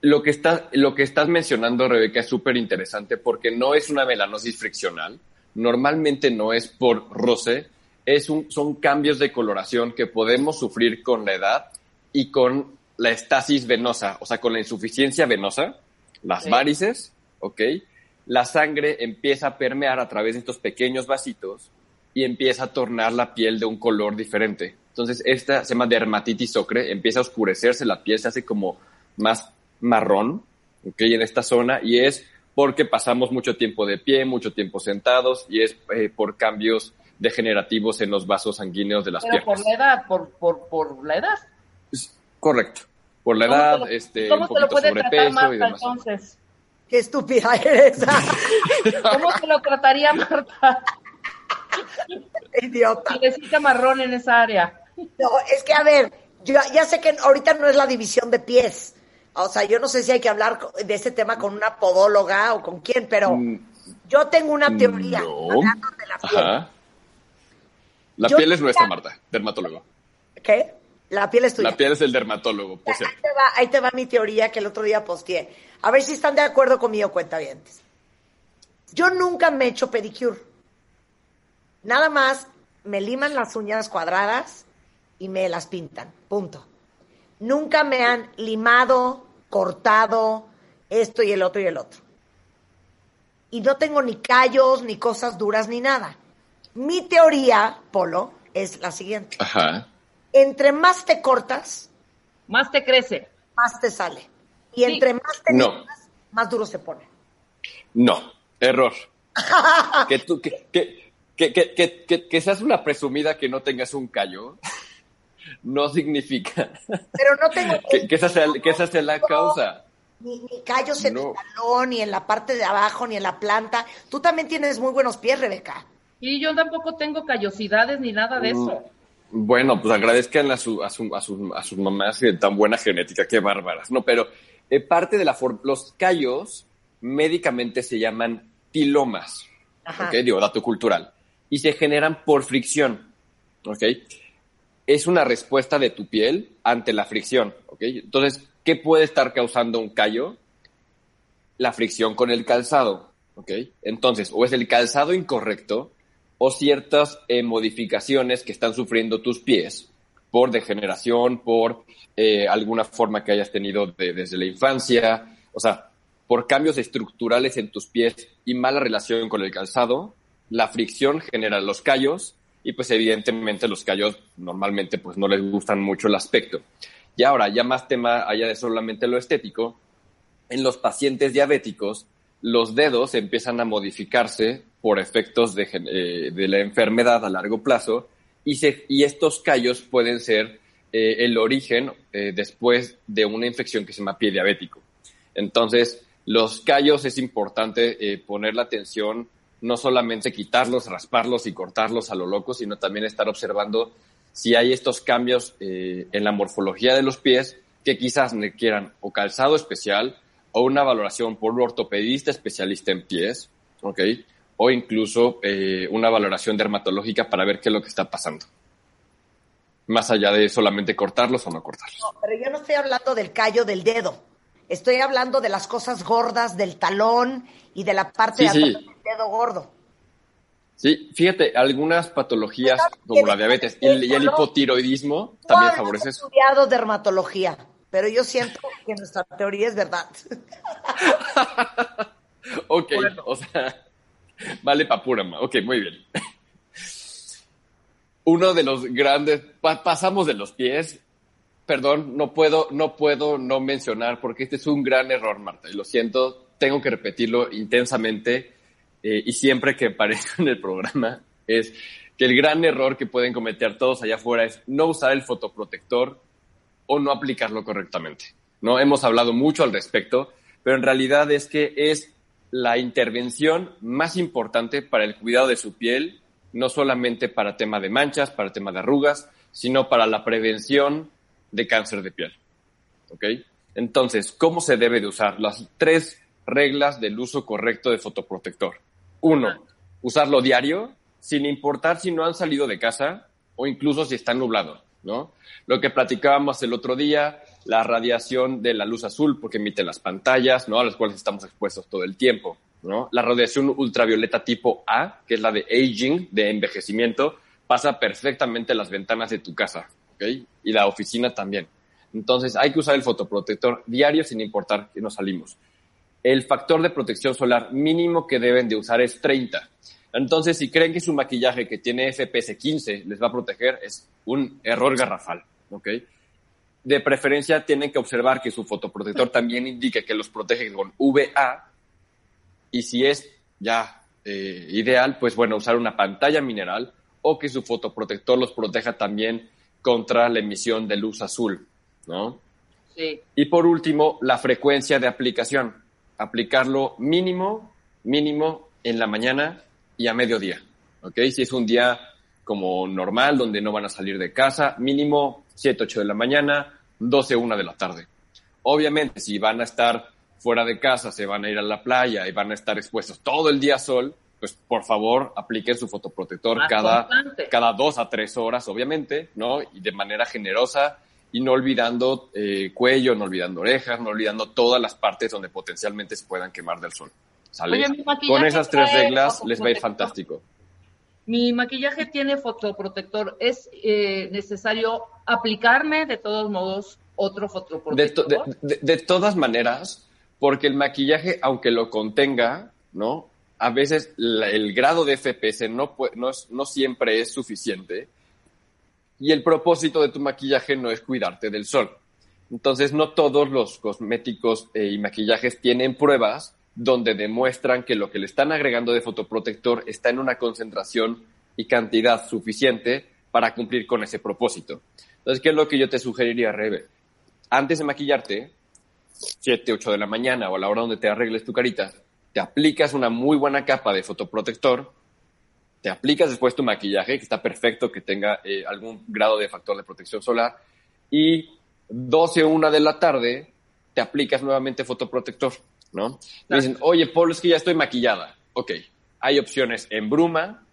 [SPEAKER 5] lo que, está, lo que estás mencionando, Rebeca, es súper interesante porque no es una melanosis friccional, normalmente no es por roce, es un, son cambios de coloración que podemos sufrir con la edad y con la estasis venosa, o sea, con la insuficiencia venosa, las
[SPEAKER 6] Sí.
[SPEAKER 5] varices, ¿ok? La sangre empieza a permear a través de estos pequeños vasitos y empieza a tornar la piel de un color diferente. Entonces, esta se llama dermatitis ocre, empieza a oscurecerse, la piel se hace como más marrón, ¿ok? En esta zona, y es porque pasamos mucho tiempo de pie, mucho tiempo sentados, y es eh, por cambios degenerativos en los vasos sanguíneos de las
[SPEAKER 6] Pero por la edad, por, por, por la edad.
[SPEAKER 5] Correcto. Por la
[SPEAKER 6] ¿Cómo
[SPEAKER 5] edad,
[SPEAKER 6] lo-
[SPEAKER 5] este,
[SPEAKER 6] ¿Cómo
[SPEAKER 5] un poquito sobrepeso y demás.
[SPEAKER 6] entonces?
[SPEAKER 2] Qué estúpida eres.
[SPEAKER 6] ¿Cómo se lo trataría Marta?
[SPEAKER 2] Idiota.
[SPEAKER 6] Necesita marrón en esa área.
[SPEAKER 2] No, es que a ver, yo ya sé que ahorita no es la división de pies. O sea, yo no sé si hay que hablar de este tema con una podóloga o con quién, pero
[SPEAKER 5] Mm,
[SPEAKER 2] yo tengo una teoría.
[SPEAKER 5] no.
[SPEAKER 2] hablando de la piel.
[SPEAKER 5] Ajá. La
[SPEAKER 2] Yo
[SPEAKER 5] piel es nuestra, Marta, dermatólogo.
[SPEAKER 2] ¿Qué? La piel es tuya.
[SPEAKER 5] La piel es el dermatólogo, por
[SPEAKER 2] Ahí te, va, ahí te va mi teoría que el otro día posteé. A ver si están de acuerdo conmigo, cuentavientes. Yo nunca me he hecho pedicure. Nada más me liman las uñas cuadradas y me las pintan. Punto. Nunca me han limado, cortado, esto y el otro y el otro. Y no tengo ni callos, ni cosas duras, ni nada. Mi teoría, Polo, es la siguiente.
[SPEAKER 5] Ajá.
[SPEAKER 2] Entre más te cortas,
[SPEAKER 6] Más te crece.
[SPEAKER 2] más te sale. Y entre más te
[SPEAKER 5] No.
[SPEAKER 2] más duro se pone.
[SPEAKER 5] No, error. que tú, que, que, que, que, que, que- que seas una presumida que no tengas un callo, no significa
[SPEAKER 2] Pero no tengo
[SPEAKER 5] que, que esa, sea, que esa sea la causa.
[SPEAKER 2] ni, ni callos en
[SPEAKER 5] No.
[SPEAKER 2] el talón, ni en la parte de abajo, ni en la planta. Tú también tienes muy buenos pies, Rebeca.
[SPEAKER 6] Y yo tampoco tengo callosidades ni nada de eso.
[SPEAKER 5] Bueno, pues agradezcan a, su, a, su, a, sus, a sus mamás de tan buena genética, qué bárbaras. No, pero eh, parte de la forma, los callos médicamente se llaman pilomas,
[SPEAKER 2] Ajá.
[SPEAKER 5] ¿ok? Digo, dato cultural. Y se generan por fricción, ¿ok? Es una respuesta de tu piel ante la fricción, ¿ok? Entonces, ¿qué puede estar causando un callo? La fricción con el calzado, ¿ok? Entonces, o es el calzado incorrecto o ciertas eh, modificaciones que están sufriendo tus pies por degeneración, por eh, alguna forma que hayas tenido de- desde la infancia, o sea, por cambios estructurales en tus pies y mala relación con el calzado, la fricción genera los callos y pues evidentemente los callos normalmente pues no les gustan mucho el aspecto. Y ahora, ya más tema allá de solamente lo estético, en los pacientes diabéticos, los dedos empiezan a modificarse por efectos de, eh, de la enfermedad a largo plazo y, se- y estos callos pueden ser eh, el origen eh, después de una infección que se llama pie diabético. Entonces, los callos es importante eh, poner la atención, no solamente quitarlos, rasparlos y cortarlos a lo loco, sino también estar observando si hay estos cambios eh, en la morfología de los pies que quizás requieran o calzado especial o una valoración por un ortopedista especialista en pies, ¿ok? O incluso eh, una valoración dermatológica para ver qué es lo que está pasando. Más allá de solamente cortarlos o no cortarlos.
[SPEAKER 2] No, pero yo no estoy hablando del callo del dedo. Estoy hablando de las cosas gordas del talón y de la parte
[SPEAKER 5] Sí,
[SPEAKER 2] de
[SPEAKER 5] sí.
[SPEAKER 2] atrás del dedo gordo.
[SPEAKER 5] Sí, fíjate, algunas patologías como la diabetes y el, y el hipotiroidismo
[SPEAKER 2] No
[SPEAKER 5] también favorece eso.
[SPEAKER 2] estudiado dermatología, pero yo siento que nuestra teoría es verdad.
[SPEAKER 5] Ok, o sea, vale pa' pura ma- Ok, muy bien. Uno de los grandes, pa- pasamos de los pies. Perdón, no puedo, no puedo no mencionar porque este es un gran error, Marta, y lo siento, tengo que repetirlo intensamente eh, y siempre que aparezco en el programa es que el gran error que pueden cometer todos allá afuera es no usar el fotoprotector o no aplicarlo correctamente. No hemos hablado mucho al respecto, pero en realidad es que es la intervención más importante para el cuidado de su piel no solamente para tema de manchas, para tema de arrugas, sino para la prevención de cáncer de piel. ¿Ok? Entonces, ¿cómo se debe de usar? Las tres reglas del uso correcto de fotoprotector. Uno, usarlo diario, sin importar si no han salido de casa o incluso si está nublado, ¿no? Lo que platicábamos el otro día, la radiación de la luz azul, porque emite las pantallas, ¿no? A las cuales estamos expuestos todo el tiempo, ¿no? La radiación ultravioleta tipo A, que es la de aging, de envejecimiento, pasa perfectamente en las ventanas de tu casa, ¿ok? Y la oficina también. Entonces, hay que usar el fotoprotector diario sin importar que no salimos. El factor de protección solar mínimo que deben de usar es 30. Entonces, si creen que su maquillaje que tiene FPS 15 les va a proteger, es un error garrafal, ¿ok? De preferencia, tienen que observar que su fotoprotector también indique que los protege con VA y si es ya eh, ideal, pues bueno, usar una pantalla mineral o que su fotoprotector los proteja también contra la emisión de luz azul, ¿no?
[SPEAKER 6] Sí.
[SPEAKER 5] Y por último, la frecuencia de aplicación. Aplicarlo mínimo, mínimo en la mañana y a mediodía, ¿ok? Si es un día como normal, donde no van a salir de casa, mínimo 7, 8 de la mañana, 12, 1 de la tarde. Obviamente, si van a estar fuera de casa, se van a ir a la playa y van a estar expuestos todo el día a sol, pues por favor apliquen su fotoprotector
[SPEAKER 6] Más
[SPEAKER 5] cada,
[SPEAKER 6] constante.
[SPEAKER 5] cada dos a tres horas, obviamente, ¿no? Y de manera generosa y no olvidando eh, cuello, no olvidando orejas, no olvidando todas las partes donde potencialmente se puedan quemar del sol. ¿Sale?
[SPEAKER 6] Oye,
[SPEAKER 5] Con esas tres reglas les va a ir fantástico.
[SPEAKER 6] Mi maquillaje tiene fotoprotector. ¿Es eh, necesario aplicarme de todos modos otro
[SPEAKER 5] De,
[SPEAKER 6] fotoprotector?
[SPEAKER 5] to- de- de- de todas maneras, porque el maquillaje, aunque lo contenga, ¿no? A veces la- el grado de FPS no, no, es- no siempre es suficiente. Y el propósito de tu maquillaje no es cuidarte del sol. Entonces, no todos los cosméticos eh, y maquillajes tienen pruebas donde demuestran que lo que le están agregando de fotoprotector está en una concentración y cantidad suficiente para cumplir con ese propósito. Entonces, ¿qué es lo que yo te sugeriría, Rebe? Antes de maquillarte, 7, 8 de la mañana o a la hora donde te arregles tu carita, te aplicas una muy buena capa de fotoprotector, te aplicas después tu maquillaje, que está perfecto, que tenga eh, algún grado de factor de protección solar, y 12 o 1 de la tarde te aplicas nuevamente fotoprotector, ¿no? Me dicen, oye, Pablo, es que ya estoy maquillada. Ok, hay opciones en bruma,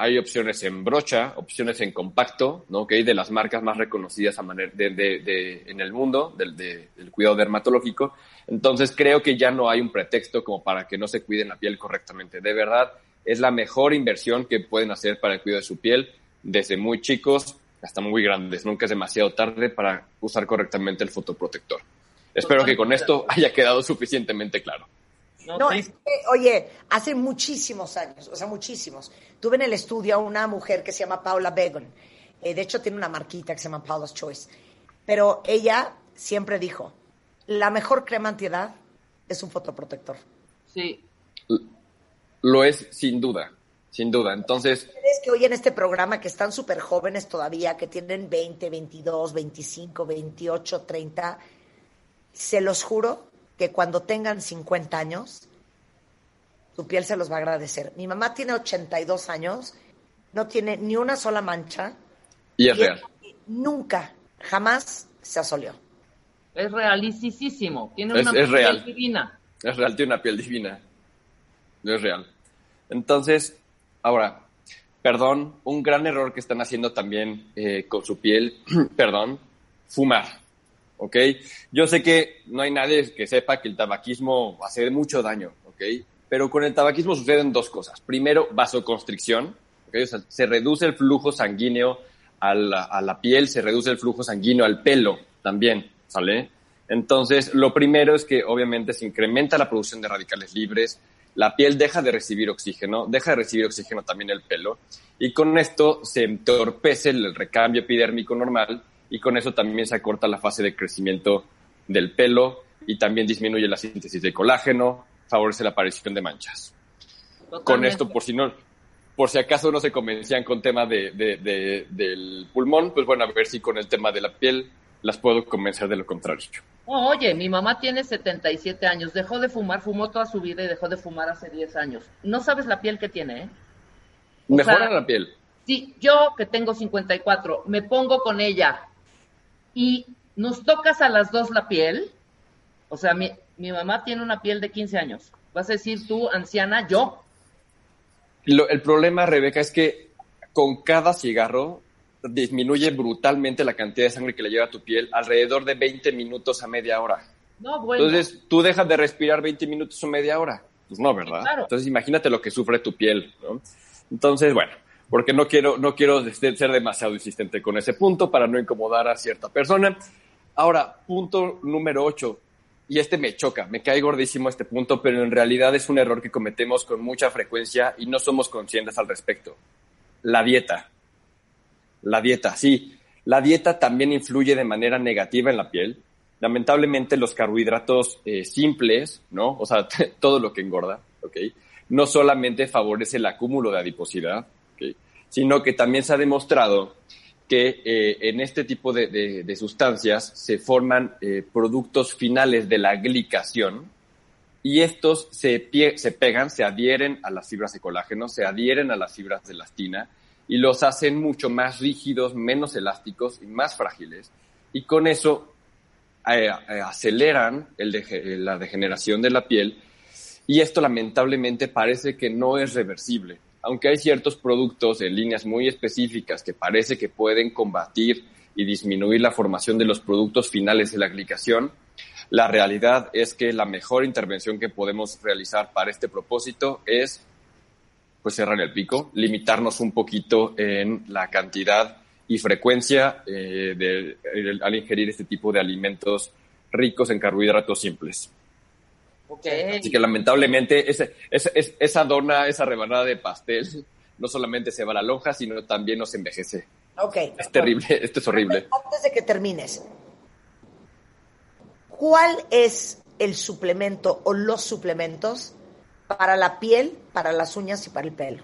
[SPEAKER 5] hay opciones en brocha, opciones en compacto, ¿no? Ok, de las marcas más reconocidas a maner- de- de- de- en el mundo del, de- del cuidado dermatológico. Entonces creo que ya no hay un pretexto como para que no se cuiden la piel correctamente. De verdad, es la mejor inversión que pueden hacer para el cuidado de su piel desde muy chicos hasta muy grandes. Nunca es demasiado tarde para usar correctamente el fotoprotector. Espero que con esto haya quedado suficientemente claro.
[SPEAKER 2] No, es que, oye, hace muchísimos años, o sea, muchísimos, tuve en el estudio a una mujer que se llama Paula Begon. Eh, de hecho, tiene una marquita que se llama Paula's Choice. Pero ella siempre dijo, la mejor crema antiedad es un fotoprotector.
[SPEAKER 6] Sí.
[SPEAKER 5] Lo es sin duda, sin duda. Entonces,
[SPEAKER 2] Ustedes que hoy en este programa, que están súper jóvenes todavía, que tienen 20, 22, 25, 28, 30, se los juro que cuando tengan 50 años, su piel se los va a agradecer. Mi mamá tiene 82 años, no tiene ni una sola mancha,
[SPEAKER 5] y es
[SPEAKER 2] y
[SPEAKER 5] real.
[SPEAKER 2] nunca, jamás se asoleó.
[SPEAKER 6] Es realísimo. Tiene
[SPEAKER 5] Es-
[SPEAKER 6] una
[SPEAKER 5] es
[SPEAKER 6] piel
[SPEAKER 5] real.
[SPEAKER 6] divina.
[SPEAKER 5] Es real, tiene una piel divina. No es real. Entonces, ahora, perdón, un gran error que están haciendo también eh, con su piel, perdón, fumar. ¿Ok? Yo sé que no hay nadie que sepa que el tabaquismo hace mucho daño, ¿ok? Pero con el tabaquismo suceden dos cosas. Primero, vasoconstricción, ¿ok? O sea, se reduce el flujo sanguíneo a la, a la piel, se reduce el flujo sanguíneo al pelo también, ¿sale? Entonces, lo primero es que obviamente se incrementa la producción de radicales libres, la piel deja de recibir oxígeno, deja de recibir oxígeno también el pelo, y con esto se entorpece el recambio epidérmico normal, y con eso también se acorta la fase de crecimiento del pelo, y también disminuye la síntesis de colágeno, favorece la aparición de manchas. Con
[SPEAKER 6] Totalmente.
[SPEAKER 5] esto, por si no, por si acaso no se convencían con tema de, de- de- del pulmón, pues bueno, a ver si con el tema de la piel las puedo convencer de lo contrario.
[SPEAKER 6] Oh, oye, mi mamá tiene 77 años, dejó de fumar, fumó toda su vida y dejó de fumar hace 10 años. No sabes la piel que tiene, ¿eh? O
[SPEAKER 5] Mejora
[SPEAKER 6] sea,
[SPEAKER 5] la piel.
[SPEAKER 6] Si yo, que tengo 54, me pongo con ella y nos tocas a las dos la piel, o sea, mi, mi mamá tiene una piel de 15 años. Vas a decir tú, anciana, yo.
[SPEAKER 5] Lo- el problema, Rebeca, es que con cada cigarro disminuye brutalmente la cantidad de sangre que le llega a tu piel alrededor de 20 minutos a media hora.
[SPEAKER 6] No, bueno.
[SPEAKER 5] Entonces, ¿tú dejas de respirar 20 minutos o media hora? Pues no, ¿verdad?
[SPEAKER 6] claro.
[SPEAKER 5] Entonces, imagínate lo que sufre tu piel, ¿no? Entonces, bueno, porque no quiero, no quiero este, ser demasiado insistente con ese punto para no incomodar a cierta persona. Ahora, punto número 8. Y este me choca, me cae gordísimo este punto, pero en realidad es un error que cometemos con mucha frecuencia y no somos conscientes al respecto. La dieta. La dieta, sí. La dieta también influye de manera negativa en la piel. Lamentablemente los carbohidratos eh, simples, ¿no? O sea, todo lo que engorda, ¿ok? No solamente favorece el acúmulo de adiposidad. Sino que también se ha demostrado que eh, en este tipo de, de- sustancias se forman eh, productos finales de la glicación y estos se, pie- se pegan, se adhieren a las fibras de colágeno, se adhieren a las fibras de elastina y los hacen mucho más rígidos, menos elásticos y más frágiles. Y con eso eh, aceleran el la degeneración de la piel y esto lamentablemente parece que no es reversible. Aunque hay ciertos productos en líneas muy específicas que parece que pueden combatir y disminuir la formación de los productos finales de la glicación, la realidad es que la mejor intervención que podemos realizar para este propósito es pues cerrar el pico, limitarnos un poquito en la cantidad y frecuencia eh, de, al ingerir este tipo de alimentos ricos en carbohidratos simples. Así que lamentablemente ese- ese- es- esa dona, esa rebanada de pastel, no solamente se va a la lonja, sino también nos envejece.
[SPEAKER 2] Ok.
[SPEAKER 5] Es terrible, esto es horrible.
[SPEAKER 2] Antes de que termines, ¿cuál es el suplemento o los suplementos para la piel, para las uñas y para el pelo?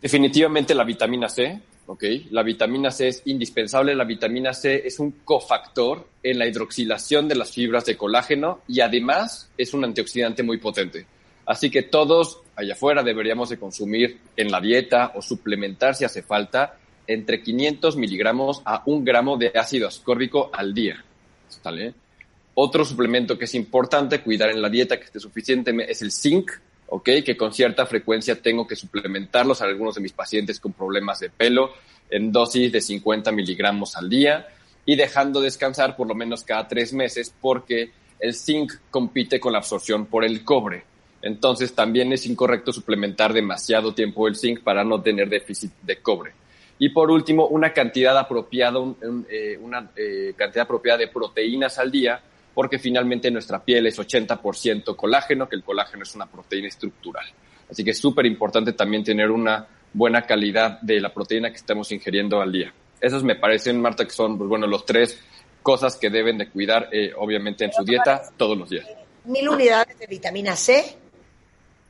[SPEAKER 5] Definitivamente la vitamina C, ¿ok? La vitamina C es indispensable. La vitamina C es un cofactor en la hidroxilación de las fibras de colágeno y además es un antioxidante muy potente. Así que todos allá afuera deberíamos de consumir en la dieta o suplementar si hace falta entre 500 miligramos a un gramo de ácido ascórbico al día. Otro suplemento que es importante cuidar en la dieta que esté suficiente es el zinc, ¿ok? Que con cierta frecuencia tengo que suplementarlos a algunos de mis pacientes con problemas de pelo en dosis de 50 miligramos al día y dejando descansar por lo menos cada tres meses porque el zinc compite con la absorción por el cobre. Entonces también es incorrecto suplementar demasiado tiempo el zinc para no tener déficit de cobre. Y por último, una cantidad apropiada, eh, una eh, cantidad apropiada de proteínas al día, porque finalmente nuestra piel es 80% colágeno, que el colágeno es una proteína estructural. Así que es súper importante también tener una buena calidad de la proteína que estamos ingiriendo al día. Esos me parecen, Marta, que son, pues bueno, los tres cosas que deben de cuidar, eh, obviamente, en su dieta todos los días.
[SPEAKER 2] Mil unidades de vitamina C,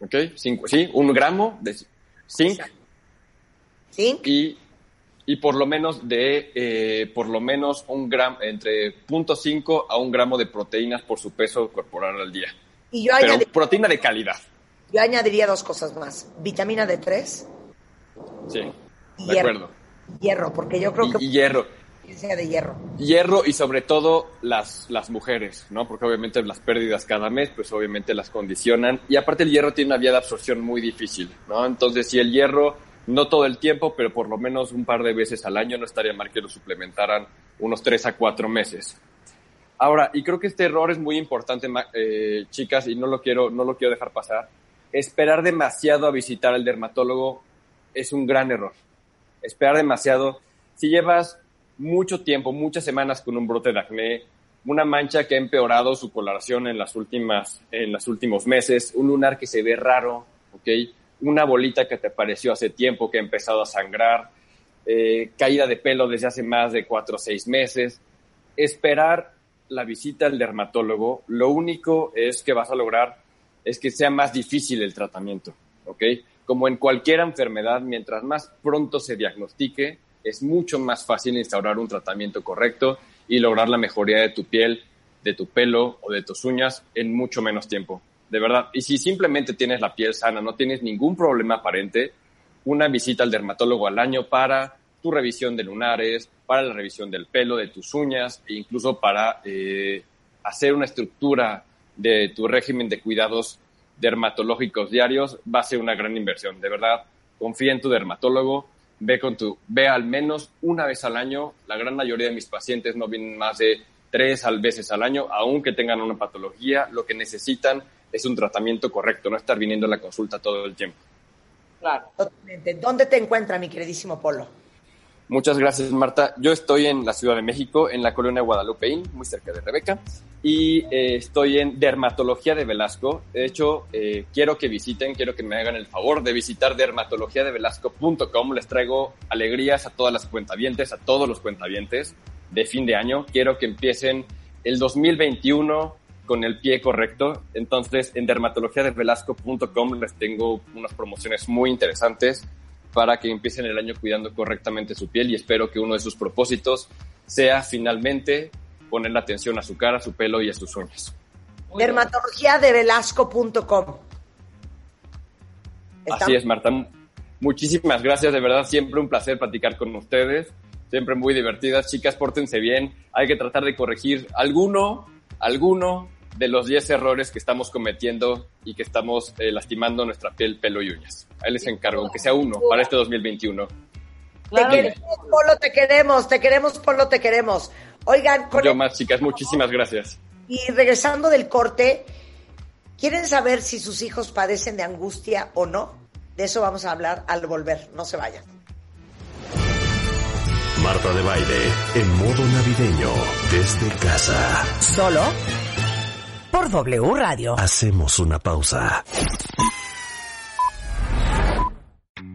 [SPEAKER 5] ¿Ok? Cinco- sí, un gramo de zinc
[SPEAKER 2] zinc,
[SPEAKER 5] y, y por lo menos de eh, por lo menos un gramo entre 0.5 a un gramo de proteínas por su peso corporal al día.
[SPEAKER 2] y yo,
[SPEAKER 5] Pero proteína de calidad.
[SPEAKER 2] yo añadiría dos cosas más. Vitamina D3
[SPEAKER 5] Sí,
[SPEAKER 2] y
[SPEAKER 5] de
[SPEAKER 2] hierro.
[SPEAKER 5] acuerdo.
[SPEAKER 2] Hierro, porque yo creo
[SPEAKER 5] Y,
[SPEAKER 2] que
[SPEAKER 5] y hierro.
[SPEAKER 2] sea de hierro.
[SPEAKER 5] Hierro y sobre todo las, las mujeres, ¿no? Porque obviamente las pérdidas cada mes, pues obviamente las condicionan. Y aparte el hierro tiene una vía de absorción muy difícil, ¿no? Entonces, si el hierro, no todo el tiempo, pero por lo menos un par de veces al año, no estaría mal que lo suplementaran unos tres a cuatro meses. Ahora, y creo que este error es muy importante, eh, chicas, y no lo quiero, no lo quiero dejar pasar. Esperar demasiado a visitar al dermatólogo es un gran error. Esperar demasiado. Si llevas mucho tiempo, muchas semanas con un brote de acné, una mancha que ha empeorado su coloración en las últimas, en los últimos meses, un lunar que se ve raro, ¿ok? Una bolita que te apareció hace tiempo que ha empezado a sangrar, eh, caída de pelo desde hace más de cuatro o seis meses. Esperar la visita al dermatólogo, lo único es que vas a lograr es que sea más difícil el tratamiento, ¿ok? Como en cualquier enfermedad, mientras más pronto se diagnostique, es mucho más fácil instaurar un tratamiento correcto y lograr la mejoría de tu piel, de tu pelo o de tus uñas en mucho menos tiempo. De verdad. Y si simplemente tienes la piel sana, no tienes ningún problema aparente, una visita al dermatólogo al año para tu revisión de lunares, para la revisión del pelo, de tus uñas e incluso para eh, hacer una estructura de tu régimen de cuidados dermatológicos diarios va a ser una gran inversión. De verdad, confía en tu dermatólogo, ve con tu, ve al menos una vez al año. La gran mayoría de mis pacientes no vienen más de tres veces al año, aunque tengan una patología, lo que necesitan es un tratamiento correcto, no estar viniendo a la consulta todo el tiempo.
[SPEAKER 2] Claro. Totalmente. ¿Dónde te encuentra mi queridísimo Polo?
[SPEAKER 5] Muchas gracias, Marta. Yo estoy en la Ciudad de México, en la colonia Guadalupeín, muy cerca de Rebeca, y eh, estoy en Dermatología de Velasco. De hecho, eh, quiero que visiten, quiero que me hagan el favor de visitar dermatologiadevelasco.com. Les traigo alegrías a todas las cuentavientes, a todos los cuentavientes de fin de año. Quiero que empiecen el 2021 con el pie correcto. Entonces, en dermatologiadevelasco.com les tengo unas promociones muy interesantes para que empiecen el año cuidando correctamente su piel y espero que uno de sus propósitos sea finalmente poner la atención a su cara, a su pelo y a sus uñas.
[SPEAKER 2] Dermatologiadevelasco.com.
[SPEAKER 5] Así es, Marta. Muchísimas gracias, de verdad, siempre un placer platicar con ustedes, siempre muy divertidas. Chicas, pórtense bien, hay que tratar de corregir alguno, alguno de los 10 errores que estamos cometiendo y que estamos eh, lastimando nuestra piel, pelo y uñas. Ahí les encargo, aunque sea uno, para este 2021.
[SPEAKER 2] Te queremos, Polo, te queremos, te queremos, Polo, te queremos. Oigan, con
[SPEAKER 5] Yo más, chicas, muchísimas gracias.
[SPEAKER 2] Y regresando del corte, ¿quieren saber si sus hijos padecen de angustia o no? De eso vamos a hablar al volver, no se vayan.
[SPEAKER 1] Marta de Baile, en modo navideño, desde casa.
[SPEAKER 9] Solo por W Radio.
[SPEAKER 1] Hacemos una pausa.